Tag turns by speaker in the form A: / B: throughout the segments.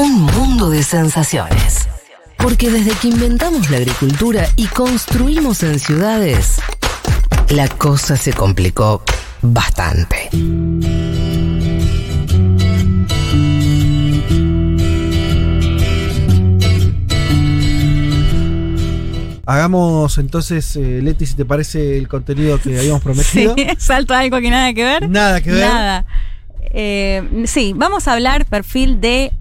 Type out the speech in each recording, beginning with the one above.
A: Un mundo de sensaciones. Porque desde que inventamos la agricultura y construimos en ciudades, la cosa se complicó bastante.
B: Hagamos entonces, eh, Leti, si te parece el contenido que habíamos prometido.
C: Sí, salto algo que nada que ver.
B: Nada que ver.
C: Nada. Eh, sí, vamos a hablar perfil de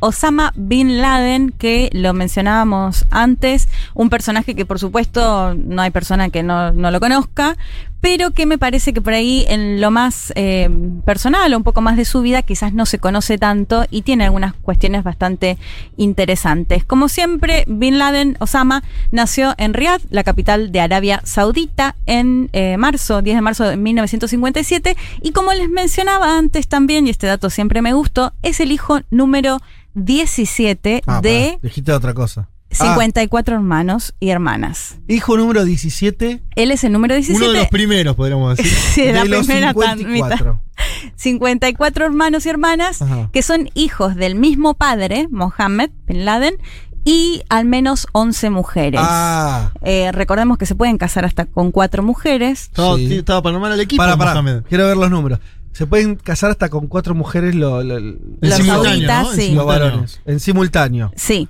C: Osama Bin Laden, que lo mencionábamos antes, un personaje que por supuesto no hay persona que no, no lo conozca, pero que me parece que por ahí en lo más eh, personal o un poco más de su vida quizás no se conoce tanto y tiene algunas cuestiones bastante interesantes. Como siempre, Bin Laden, Osama, nació en Riyadh, la capital de Arabia Saudita, en eh, marzo, 10 de marzo de 1957 y como les mencionaba antes también, y este dato siempre me gustó, es el hijo número 17
B: Ah,
C: de
B: dijiste otra cosa.
C: 54 hermanos y hermanas.
B: Hijo número 17,
C: Él es el número 17.
D: Uno de los primeros, podríamos decir.
C: Sí, de la
B: los
C: primera tan-
B: 54.
C: 54 hermanos y hermanas
B: Ajá.
C: que son hijos del mismo padre, Mohammed Bin Laden, y al menos 11 mujeres.
B: Ah,
C: Eh, recordemos que se pueden casar hasta con cuatro mujeres.
B: Sí.
D: estaba para armar al equipo,
B: para, para.
D: Mohamed.
B: Quiero ver los números. Se pueden casar hasta con cuatro mujeres lo- lo-
D: En
C: Los
D: simultáneo,
B: los
D: simultáneo.
B: varones. En simultáneo.
C: Sí.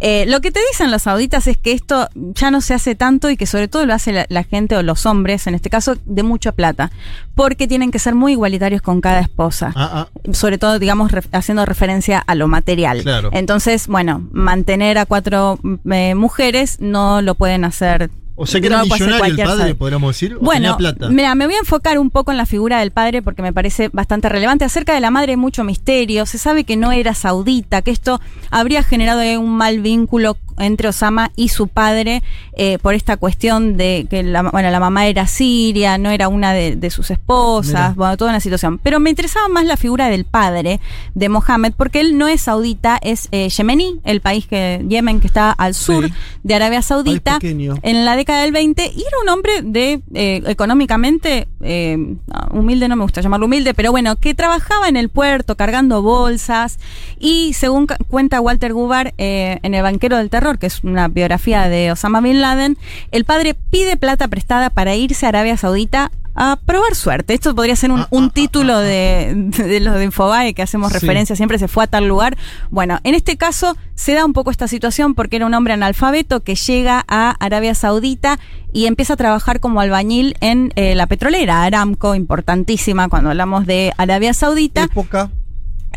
C: Eh, lo que te dicen los sauditas es que esto ya no se hace tanto y que sobre todo lo hace la, la gente o los hombres, en este caso, de mucha plata, porque tienen que ser muy igualitarios con cada esposa.
D: Ah, ah.
C: sobre todo, digamos, ref- haciendo referencia a lo material.
D: Claro.
C: Entonces, bueno, mantener a cuatro eh, mujeres no lo pueden hacer.
D: O sea que era millonario el padre, podríamos decir. o
C: Bueno,
D: tenía plata.
C: mira, me voy a enfocar un poco en la figura del padre porque me parece bastante relevante. Acerca de la madre hay mucho misterio. Se sabe que no era saudita, que esto habría generado un mal vínculo entre Osama y su padre eh, por esta cuestión de que la, bueno, la mamá era siria, no era una de, de sus esposas,
B: Mira.
C: bueno, toda una situación. Pero me interesaba más la figura del padre de Mohammed porque él no es saudita, es eh, yemení, el país que Yemen que está al sur
B: Sí.
C: de Arabia Saudita en la década del 20 y era un hombre de eh, económicamente eh, humilde no me gusta llamarlo humilde pero bueno que trabajaba en el puerto cargando bolsas y según cuenta Walter Gubar eh, en el banquero del terror que es una biografía de Osama bin Laden el padre pide plata prestada para irse a Arabia Saudita a probar suerte. Esto podría ser un,
D: Ah,
C: un
D: ah,
C: título
D: ah, ah,
C: de, de los de Infobae que hacemos
B: Sí.
C: referencia, siempre se fue a tal lugar. Bueno, en este caso se da un poco esta situación porque era un hombre analfabeto que llega a Arabia Saudita y empieza a trabajar como albañil en eh, la petrolera Aramco, importantísima cuando hablamos de Arabia Saudita.
B: Época.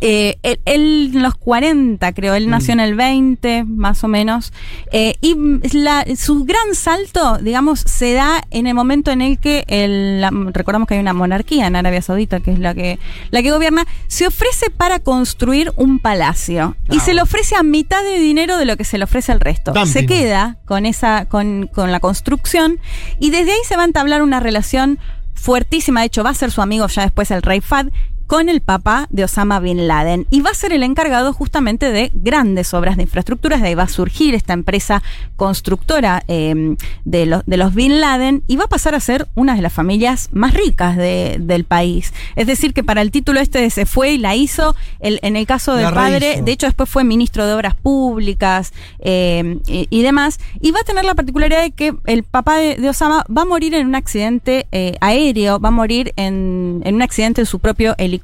C: Eh, él, él en los 40, creo, él nació en el 20, más o menos. Eh, y la- su gran salto, digamos, se da en el momento en el que, el, la- recordamos que hay una monarquía en Arabia Saudita, que es la que, la que gobierna, se ofrece para construir un palacio. Y
B: Ah,
C: se le ofrece a mitad de dinero de lo que se le ofrece al resto.
D: Dumping.
C: Se queda con, esa, con, con la construcción y desde ahí se va a entablar una relación fuertísima. De hecho, va a ser su amigo ya después el rey Fad con el papá de Osama Bin Laden y va a ser el encargado justamente de grandes obras de infraestructuras. De ahí va a surgir esta empresa constructora eh, de, los, de los Bin Laden y va a pasar a ser una de las familias más ricas de- del país. Es decir, que para el título este se fue y la hizo, el- en el caso del
B: La
C: padre, de hecho después fue ministro de Obras Públicas eh, y, y demás, y va a tener la particularidad de que el papá de, de Osama va a morir en un accidente eh, aéreo, va a morir en, en un accidente en su propio helicóptero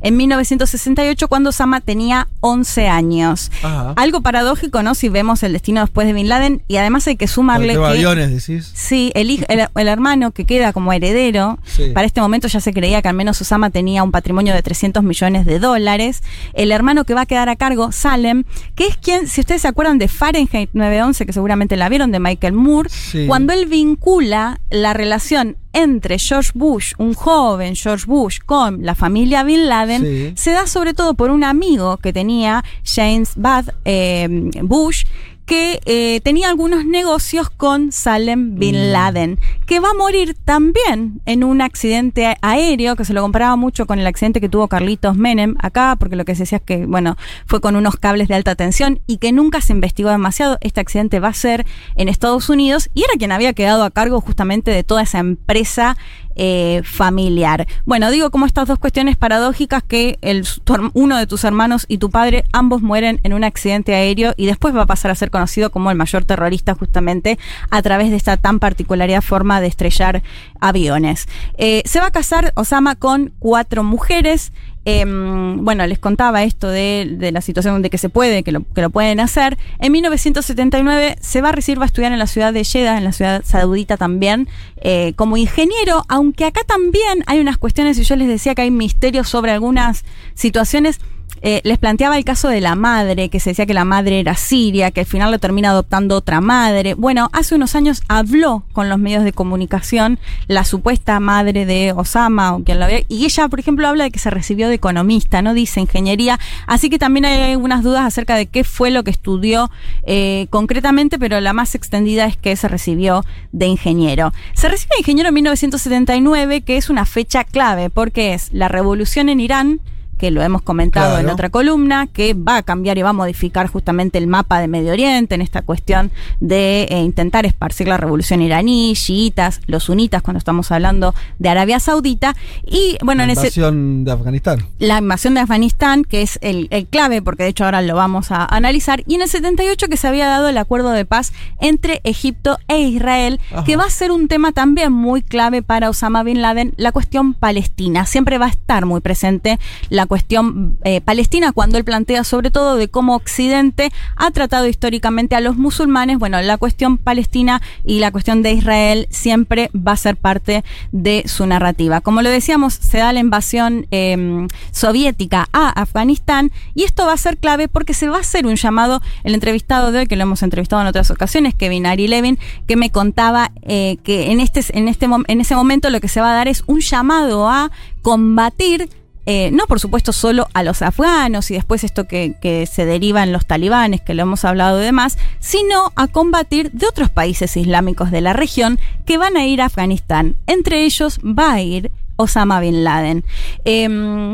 C: en 1968 cuando Osama tenía 11 años.
B: Ajá.
C: Algo paradójico, ¿no? Si vemos el destino después de Bin Laden, y además hay que sumarle que...
B: aviones, decís.
C: Sí, el, el, el hermano que queda como heredero,
B: Sí.
C: para este momento ya se creía que al menos Osama tenía un patrimonio de 300 millones de dólares. El hermano que va a quedar a cargo, Salem, que es quien, si ustedes se acuerdan de Fahrenheit 911, que seguramente la vieron, de Michael Moore,
B: Sí.
C: cuando él vincula la relación entre George Bush, un joven George Bush, con la familia Bin Laden,
B: Sí.
C: se da sobre todo por un amigo que tenía James Bad eh, Bush, que eh, tenía algunos negocios con Salem Bin
B: Mm.
C: Laden, que va a morir también en un accidente aéreo, que se lo comparaba mucho con el accidente que tuvo Carlitos Menem acá, porque lo que se decía es que, bueno, fue con unos cables de alta tensión y que nunca se investigó demasiado. Este accidente va a ser en Estados Unidos y era quien había quedado a cargo justamente de toda esa empresa eh, familiar. Bueno, digo como estas dos cuestiones paradójicas que el, uno de tus hermanos y tu padre ambos mueren en un accidente aéreo y después va a pasar a ser conocido como el mayor terrorista justamente a través de esta tan particularidad forma de estrellar aviones. Eh, se va a casar Osama con cuatro mujeres. Em, bueno, les contaba esto de, de la situación de que se puede, que lo, que lo pueden hacer. En 1979 se va a recibir, va a estudiar en la ciudad de Jeddah, en la ciudad saudita también, eh, como ingeniero, aunque acá también hay unas cuestiones, y yo les decía que hay misterios sobre algunas situaciones. Eh, les planteaba el caso de la madre, que se decía que la madre era siria, que al final lo termina adoptando otra madre. Bueno, hace unos años habló con los medios de comunicación la supuesta madre de Osama, o quien lo había, y ella, por ejemplo, habla de que se recibió de economista, no dice ingeniería, así que también hay algunas dudas acerca de qué fue lo que estudió eh, concretamente, pero la más extendida es que se recibió de ingeniero. Se recibe de ingeniero en 1979, que es una fecha clave, porque es la revolución en Irán, que lo hemos comentado
B: Claro.
C: en otra columna, que va a cambiar y va a modificar justamente el mapa de Medio Oriente en esta cuestión de eh, intentar esparcir la revolución iraní, chiitas, los sunitas, cuando estamos hablando de Arabia Saudita. Y bueno,
B: la
C: en ese,
B: invasión de Afganistán.
C: la invasión de Afganistán, que es el, el clave, porque de hecho ahora lo vamos a analizar, y en el 78 que se había dado el acuerdo de paz entre Egipto e Israel,
B: Ajá.
C: que va a ser un tema también muy clave para Osama Bin Laden, la cuestión palestina. Siempre va a estar muy presente la cuestión eh, palestina cuando él plantea sobre todo de cómo Occidente ha tratado históricamente a los musulmanes. Bueno, la cuestión palestina y la cuestión de Israel siempre va a ser parte de su narrativa. Como lo decíamos, se da la invasión eh, soviética a Afganistán y esto va a ser clave porque se va a hacer un llamado, el entrevistado de hoy, que lo hemos entrevistado en otras ocasiones, Kevin Ari Levin, que me contaba eh, que en, este, en, este, en ese momento lo que se va a dar es un llamado a combatir eh, no por supuesto solo a los afganos y después esto que, se deriva en los talibanes, que lo hemos hablado de más, sino a combatir de otros países islámicos de la región que van a ir a Afganistán. Entre ellos va a ir Osama Bin Laden. Em,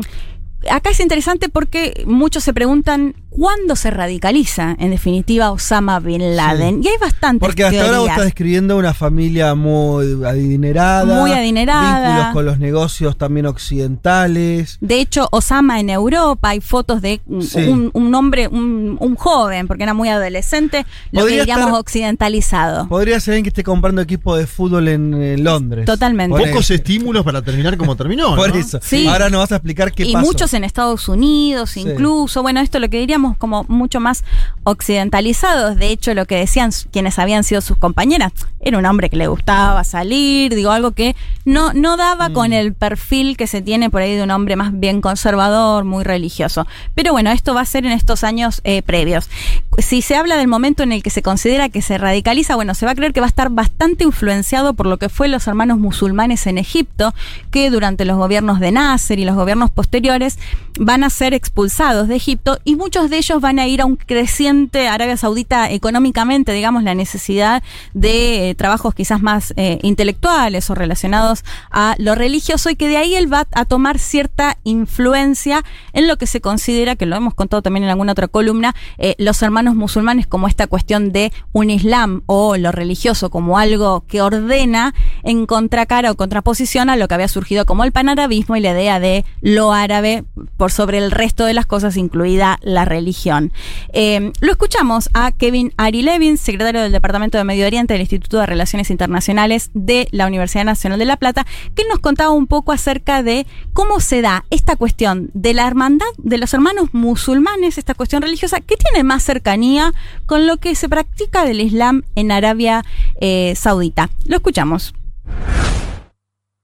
C: acá es interesante porque muchos se preguntan cuándo se radicaliza, en definitiva, Osama Bin Laden. Y hay bastantes
B: Porque hasta ahora vos estás describiendo una familia muy adinerada.
C: Muy adinerada.
B: Vínculos con los negocios también occidentales.
C: De hecho, Osama en Europa, hay fotos de un,
B: Sí.
C: un- un hombre, un, un joven, porque era muy adolescente, lo que diríamos
B: estar-
C: occidentalizado.
B: Podría ser alguien que esté comprando equipo de fútbol en, Londres.
C: Totalmente.
D: Pocos estímulos para terminar como terminó.
B: Por
D: ¿no?
B: eso.
C: Sí.
B: Ahora nos vas a explicar qué
C: y
B: pasó.
C: muchos en Estados Unidos,
B: Sí.
C: incluso, bueno, esto lo que diríamos como mucho más occidentalizados. De hecho, lo que decían quienes habían sido sus compañeras, era un hombre que le gustaba salir, digo, algo que no, no daba
B: Mm.
C: con el perfil que se tiene por ahí de un hombre más bien conservador, muy religioso. Pero bueno, esto va a ser en estos años eh, previos. Si se habla del momento en el que se considera que se radicaliza, bueno, se va a creer que va a estar bastante influenciado por lo que fue los hermanos musulmanes en Egipto, que durante los gobiernos de Nasser y los gobiernos posteriores van a ser expulsados de Egipto y muchos de ellos van a ir a un creciente Arabia Saudita económicamente, digamos, la necesidad de eh, trabajos quizás más eh, intelectuales o relacionados a lo religioso y que de ahí él va a tomar cierta influencia en lo que se considera, que lo hemos contado también en alguna otra columna, eh, los hermanos musulmanes como esta cuestión de un islam o lo religioso como algo que ordena en contracara o contraposición a lo que había surgido como el panarabismo y la idea de lo árabe por sobre el resto de las cosas, incluida la religión. Eh, lo escuchamos a Kevin Ari Levin, secretario del Departamento de Medio Oriente del Instituto de Relaciones Internacionales de la Universidad Nacional de La Plata, que nos contaba un poco acerca de cómo se da esta cuestión de la hermandad de los hermanos musulmanes, esta cuestión religiosa, que tiene más cercanía con lo que se practica del Islam en Arabia eh, Saudita. Lo escuchamos.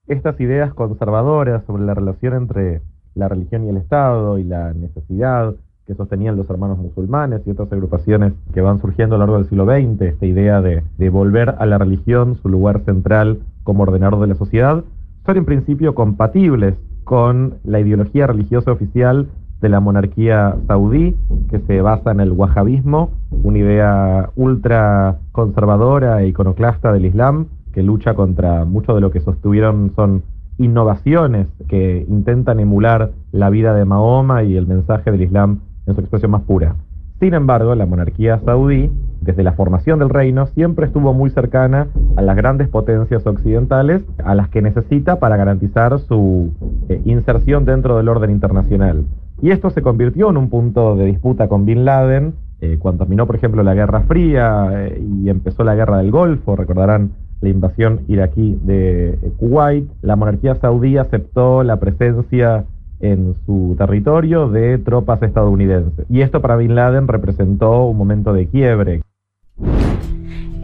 E: estas ideas conservadoras sobre la relación entre la religión y el Estado y la necesidad que sostenían los hermanos musulmanes y otras agrupaciones que van surgiendo a lo largo del siglo XX, esta idea de, de volver a la religión su lugar central como ordenador de la sociedad, son en principio compatibles con la ideología religiosa oficial de la monarquía saudí, que se basa en el wahabismo, una idea ultra conservadora e iconoclasta del Islam, que lucha contra mucho de lo que sostuvieron son innovaciones que intentan emular la vida de Mahoma y el mensaje del Islam en su expresión más pura. Sin embargo, la monarquía saudí desde la formación del reino, siempre estuvo muy cercana a las grandes potencias occidentales, a las que necesita para garantizar su eh, inserción dentro del orden internacional. Y esto se convirtió en un punto de disputa con Bin Laden, eh, cuando terminó, por ejemplo, la Guerra Fría eh, y empezó la Guerra del Golfo, recordarán la invasión iraquí de Kuwait, la monarquía saudí aceptó la presencia en su territorio de tropas estadounidenses. Y esto para Bin Laden representó un momento de quiebre.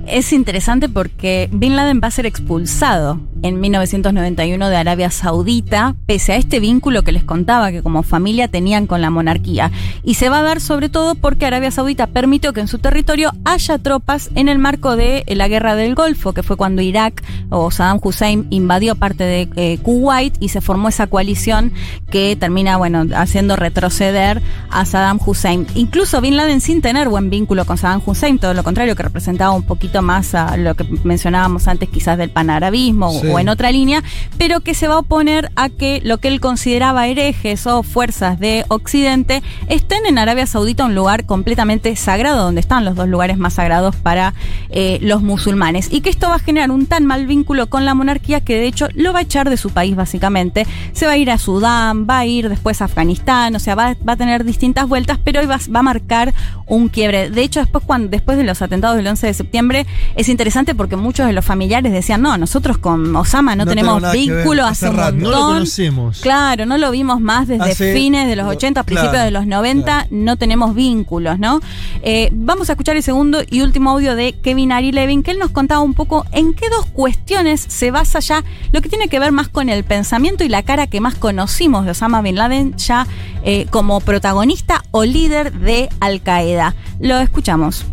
C: Es interesante porque Bin Laden va a ser expulsado en 1991 de Arabia Saudita, pese a este vínculo que les contaba que como familia tenían con la monarquía. Y se va a dar sobre todo porque Arabia Saudita permitió que en su territorio haya tropas en el marco de la guerra del Golfo, que fue cuando Irak o Saddam Hussein invadió parte de eh, Kuwait y se formó esa coalición que termina, bueno, haciendo retroceder a Saddam Hussein. Incluso Bin Laden sin tener buen vínculo con Saddam Hussein, todo lo contrario, que representaba un poquito más a lo que mencionábamos antes quizás del panarabismo
B: Sí.
C: o en otra línea, pero que se va a oponer a que lo que él consideraba herejes o fuerzas de Occidente estén en Arabia Saudita, un lugar completamente sagrado, donde están los dos lugares más sagrados para eh, los musulmanes. Y que esto va a generar un tan mal vínculo con la monarquía que de hecho lo va a echar de su país básicamente. Se va a ir a Sudán, va a ir después a Afganistán, o sea, va, va a tener distintas vueltas, pero hoy va, va a marcar un quiebre. De hecho, después, cuando, después de los atentados del 11 de septiembre, es interesante porque muchos de los familiares decían, no, nosotros con Osama no,
B: No
C: tenemos vínculo
B: hace
C: hace un
B: rato.
C: montón.
D: No lo conocemos.
C: Claro, no lo vimos más desde
B: Hace-
C: fines de los
B: lo-
C: 80, principios de los 90,
B: claro.
C: no tenemos vínculos, ¿no? Eh, vamos a escuchar el segundo y último audio de Kevin Ari Levin, que él nos contaba un poco en qué dos cuestiones se basa ya lo que tiene que ver más con el pensamiento y la cara que más conocimos de Osama Bin Laden ya eh, como protagonista o líder de Al Qaeda. Lo escuchamos.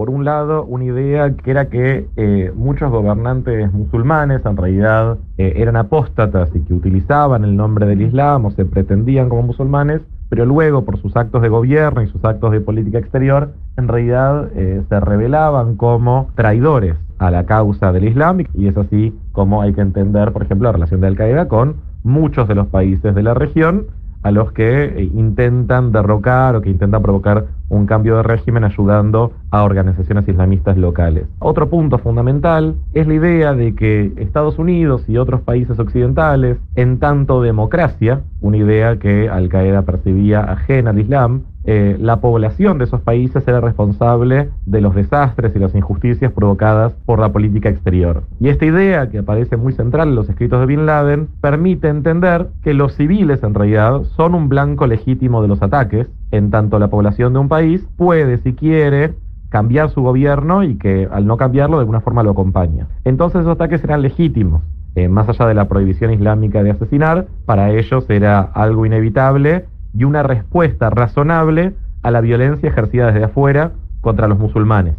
E: Por un lado, una idea que era que eh, muchos gobernantes musulmanes en realidad eh, eran apóstatas y que utilizaban el nombre del Islam o se pretendían como musulmanes, pero luego por sus actos de gobierno y sus actos de política exterior, en realidad eh, se revelaban como traidores a la causa del Islam y es así como hay que entender, por ejemplo, la relación de Al Qaeda con muchos de los países de la región a los que eh, intentan derrocar o que intentan provocar un cambio de régimen ayudando a organizaciones islamistas locales. Otro punto fundamental es la idea de que Estados Unidos y otros países occidentales, en tanto democracia, una idea que Al Qaeda percibía ajena al Islam, eh, la población de esos países era responsable de los desastres y las injusticias provocadas por la política exterior. Y esta idea, que aparece muy central en los escritos de Bin Laden, permite entender que los civiles en realidad son un blanco legítimo de los ataques, en tanto la población de un país puede, si quiere, cambiar su gobierno y que al no cambiarlo de alguna forma lo acompaña. Entonces esos ataques eran legítimos. Eh, más allá de la prohibición islámica de asesinar, para ellos era algo inevitable y una respuesta razonable a la violencia ejercida desde afuera contra los musulmanes.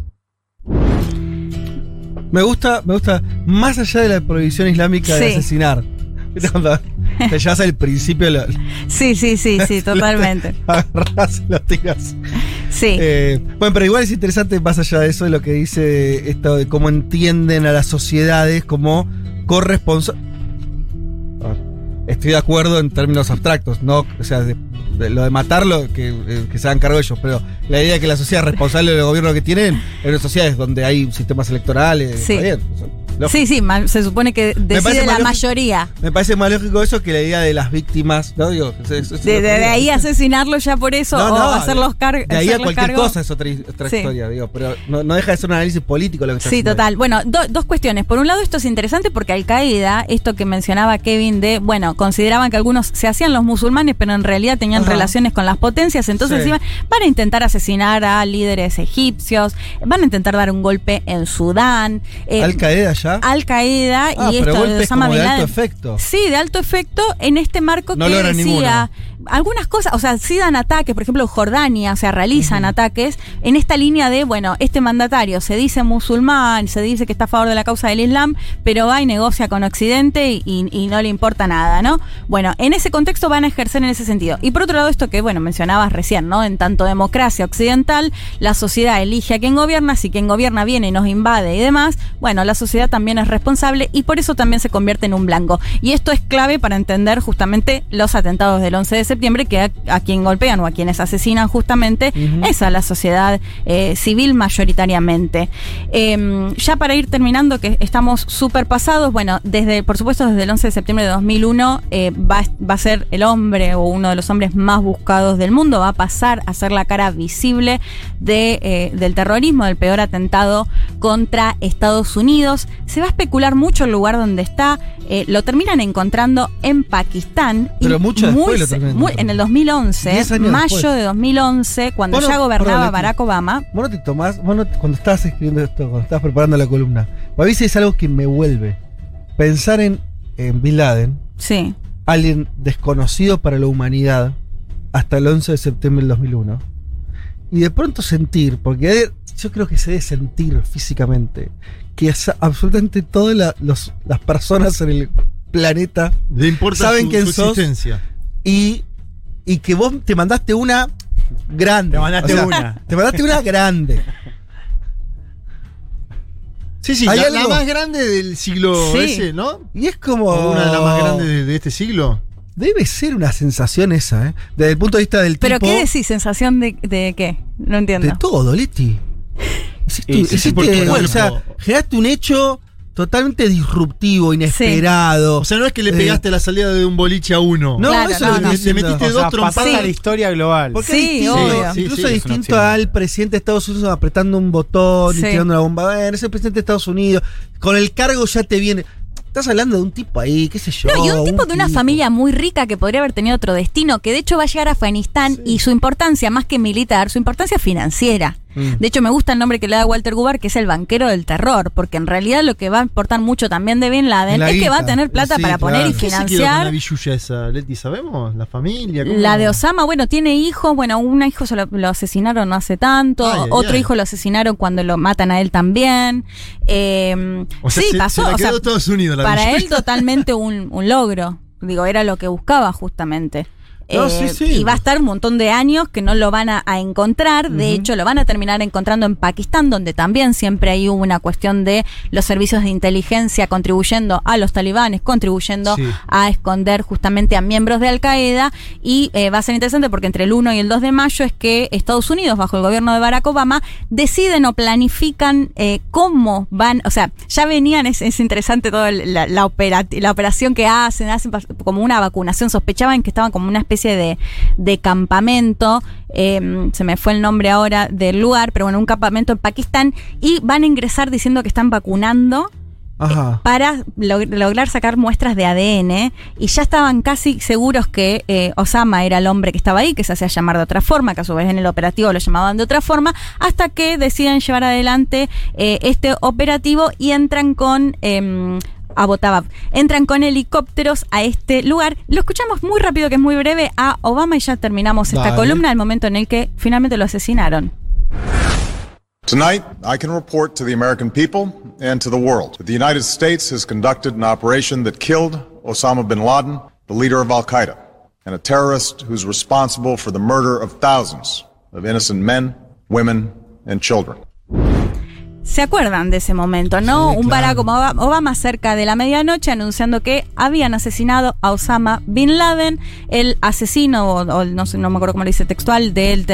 B: Me gusta, me gusta, más allá de la prohibición islámica de
C: Sí.
B: asesinar. ¿Viste cuando te llevas al principio, lo,
C: Sí, sí, sí, sí, totalmente.
B: agarrás y lo tiras.
C: Sí.
B: Eh, bueno, pero igual es interesante, más allá de eso, lo que dice esto de cómo entienden a las sociedades como corresponsables. Estoy de acuerdo en términos abstractos, no, o sea, de- de lo de matarlo, que, eh, que se hagan cargo ellos, pero la idea de que la sociedad es responsable del gobierno que tienen, en una sociedades donde hay sistemas electorales,
C: Sí.
B: está bien, lógico.
C: Sí, sí, ma- se supone que
B: parece
C: decide la
B: más lógico-
C: mayoría.
B: Me parece más lógico eso que la idea de las víctimas, ¿no? Digo, es- es- es
C: De, ahí asesinarlo ya por eso
B: No,
C: o
B: no,
C: hacer los cargos.
B: De ahí a cualquier cosa es otra, otra
C: Sí.
B: historia, digo, pero no, no deja de ser un análisis político lo que está
C: Sí,
B: haciendo.
C: total. Bueno, do- dos cuestiones. Por un lado, esto es interesante porque Al Qaeda, esto que mencionaba Kevin de, bueno, consideraban que algunos se hacían los musulmanes, pero en realidad tenían
B: Ajá.
C: relaciones con las potencias, entonces
B: Sí.
C: iban, van a intentar asesinar a líderes egipcios, van a intentar dar un golpe en Sudán. eh,
B: Al Qaeda ya.
C: Al Qaeda
B: ah,
C: y esto de Osama Bin
B: de alto
C: Laden.
B: efecto.
C: Sí, de alto efecto en este marco
B: No
C: que decía algunas cosas, o sea, sí dan ataques, por ejemplo, Jordania, o sea, realizan ataques en esta línea de, bueno, este mandatario se dice musulmán, se dice que está a favor de la causa del Islam, pero va y negocia con Occidente y, y no le importa nada, ¿no? Bueno, en ese contexto van a ejercer en ese sentido. Y por otro lado, esto que, bueno, mencionabas recién, ¿no? En tanto democracia occidental, la sociedad elige a quien gobierna, si quien gobierna viene y nos invade y demás, bueno, la sociedad también es responsable y por eso también se convierte en un blanco. Y esto es clave para entender justamente los atentados del 11 de septiembre septiembre, que a, a quien golpean o a quienes asesinan justamente es a la sociedad eh, civil mayoritariamente. Eh, ya para ir terminando, que estamos súper pasados, bueno, desde, por supuesto, desde el 11 de septiembre de 2001 eh, va, va a ser el hombre o uno de los hombres más buscados del mundo, va a pasar a ser la cara visible de, eh, del terrorismo, del peor atentado contra Estados Unidos. Se va a especular mucho el lugar donde está, eh, lo terminan encontrando en Pakistán. y
B: Pero mucho
C: muy
B: después lo terminan
C: muy- en el 2011,
B: Diez años
C: mayo
B: después.
C: de 2011, cuando
B: Bueno,
C: ya gobernaba
B: perdón.
C: Barack Obama.
B: Vos no te tomás, vos no- cuando estabas escribiendo esto, cuando estabas preparando la columna, a veces es algo que me vuelve. Pensar en, en Bin Laden,
C: Sí.
B: alguien desconocido para la humanidad hasta el 11 de septiembre del 2001. Y de pronto sentir, porque hay- yo creo que se debe sentir físicamente, que es absolutamente todas la- las personas en el planeta
D: Le importa
B: ¿Saben
D: su,
B: quién
D: su
B: sos?
D: existencia.
B: y, y que vos te mandaste una grande.
F: Te mandaste
B: O sea,
F: una.
B: Te mandaste una grande.
D: Sí, sí,
B: Hay
D: la, la más grande del siglo
C: Sí.
D: ese, ¿no?
B: Y es como.
D: Una de las más grandes de, de este siglo.
B: Debe ser una sensación esa, ¿eh? Desde el punto de vista del
C: ¿Pero
B: tipo.
C: qué decís? ¿Sensación de, de qué? No entiendo.
B: De todo, Leti. Hiciste,
F: sí, sí,
B: o sea, generaste un hecho totalmente disruptivo, inesperado.
D: O sea, no es que le
B: Eh,
D: pegaste la salida de un boliche a uno.
B: No,
C: Claro,
B: eso
C: no,
B: es lo que
C: no.
D: Le metiste
F: O sea,
D: dos trompadas.
C: Sí.
F: a la historia global.
B: Porque
C: Sí,
B: es distinto,
C: obvio.
D: Sí,
B: incluso
D: sí,
B: es distinto al presidente de Estados Unidos apretando un botón y tirando una bomba. Bueno, es el presidente de Estados Unidos. Con el cargo ya te viene. Estás hablando de un tipo ahí, qué sé yo.
C: No, y un tipo de una
B: tipo.
C: familia muy rica que podría haber tenido otro destino, que de hecho va a llegar a Afganistán y su importancia, más que militar, su importancia financiera.
B: Mm.
C: De hecho, me gusta el nombre que le da Walter Gubar, que es el banquero del terror, porque en realidad lo que va a importar mucho también de Bin Laden
B: La
C: es que va a tener plata
B: Sí,
C: para poner y
B: claro.
D: ¿Qué se con la
C: financiar.
D: esa, Leti? ¿Sabemos? ¿La familia? ¿Cómo?
C: La de Osama, bueno, tiene hijos, bueno, un hijo se lo, lo asesinaron no hace tanto,
D: Ay,
C: otro
D: ay.
C: hijo lo asesinaron cuando lo matan a él también. Eh,
D: O sea,
C: sí,
D: se,
C: pasó,
D: se la
C: o
D: quedó
C: sea,
D: Estados Unidos la
C: para él totalmente un, un logro. Digo, era lo que buscaba justamente. Eh,
B: No, sí, sí.
C: Y va a estar un montón de años que no lo van a, a encontrar. De hecho, lo van a terminar encontrando en Pakistán, donde también siempre hay una cuestión de los servicios de inteligencia contribuyendo a los talibanes, contribuyendo
D: Sí.
C: a esconder justamente a miembros de Al Qaeda. Y eh, va a ser interesante porque entre el 1 y el 2 de mayo es que Estados Unidos, bajo el gobierno de Barack Obama, deciden o planifican eh, cómo van, o sea, ya venían, es, es interesante toda la, la, la operación que hacen, hacen como una vacunación, sospechaban que estaban como una especie de, de campamento, eh, se me fue el nombre ahora del lugar, pero bueno, un campamento en Pakistán, y van a ingresar diciendo que están vacunando
B: Ajá.
C: para log- lograr sacar muestras de ADN y ya estaban casi seguros que eh, Osama era el hombre que estaba ahí, que se hacía llamar de otra forma, que a su vez en el operativo lo llamaban de otra forma, hasta que deciden llevar adelante eh, este operativo y entran con... em, Abbottabad. Entran con helicópteros a este lugar. Lo escuchamos muy rápido, que es muy breve, a Obama y ya terminamos esta
B: Dale.
C: columna, el momento en el que finalmente lo asesinaron.
G: Tonight, I can report to the American people and to the world that the United States has conducted an operation that killed Osama bin Laden, the leader of Al Qaeda, and a terrorist who's responsible for the murder of thousands of innocent men, women, and children.
C: ¿Se acuerdan de ese momento, no?
B: Sí,
C: Un Barack
B: claro.
C: Obama, Obama cerca de la medianoche anunciando que habían asesinado a Osama Bin Laden, el asesino, o, o no, sé, no me acuerdo cómo lo dice textual, del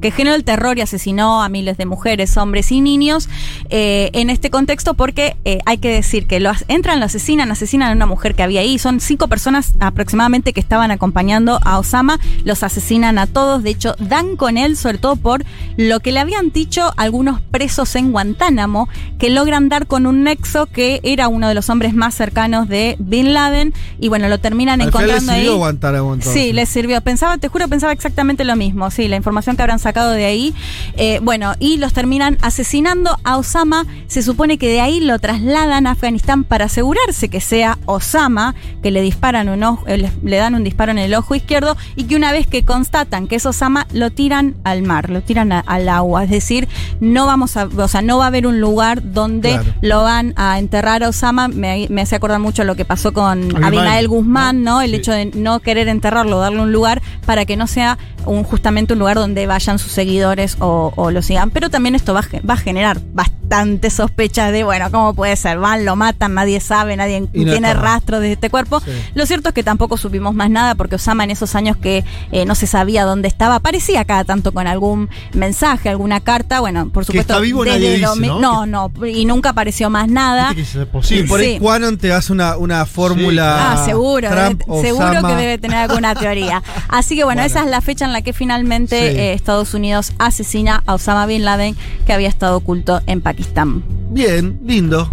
C: que generó el terror y asesinó a miles de mujeres, hombres y niños eh, en este contexto porque eh, hay que decir que lo, entran, lo asesinan, asesinan a una mujer que había ahí, son cinco personas aproximadamente que estaban acompañando a Osama, los asesinan a todos, de hecho dan con él sobre todo por lo que le habían dicho algunos presos en Guantánamo, que logran dar con un nexo que era uno de los hombres más cercanos de Bin Laden, y bueno, lo terminan
B: Al final le
C: encontrando
B: sirvió
C: ahí.
B: Guantánamo, entonces.
C: Sí, les sirvió. Pensaba, te juro, pensaba exactamente lo mismo. Sí, la información que habrán sacado de ahí. Eh, bueno, y los terminan asesinando a Osama. Se supone que de ahí lo trasladan a Afganistán para asegurarse que sea Osama, que le disparan un ojo, eh, le, le dan un disparo en el ojo izquierdo y que una vez que constatan que es Osama, lo tiran al mar, lo tiran a- al agua. Es decir, no vamos a, o sea, no va a haber un lugar donde
B: Claro.
C: lo van a enterrar a Osama. Me, me hace acordar mucho lo que pasó con
D: Abimael
C: Guzmán, ¿no? El
D: Sí.
C: hecho de no querer enterrarlo, darle un lugar para que no sea un, justamente un lugar donde vayan sus seguidores o, o lo sigan. Pero también esto va, va a generar bastante sospechas de, bueno, ¿cómo puede ser? Van, lo matan, nadie sabe, nadie
B: no
C: tiene
B: está.
C: rastro de este cuerpo.
B: Sí.
C: Lo cierto es que tampoco supimos más nada porque Osama en esos años que eh, no se sabía dónde estaba, aparecía cada tanto con algún mensaje, alguna carta. Bueno, por
D: Que
C: supuesto.
D: está vivo
C: desde
D: nadie dice,
C: domi-
D: ¿no?
C: no, no, y nunca apareció más nada.
D: Es posible.
B: por ahí
C: Sí.
B: Quanon te hace una, una fórmula.
C: Ah, seguro,
B: Trump,
C: debe- seguro que debe tener alguna teoría. Así que bueno,
B: Bueno.
C: esa es la fecha en la que finalmente
B: Sí.
C: eh, Estados Unidos asesina a Osama Bin Laden, que había estado oculto en
B: Bien, lindo.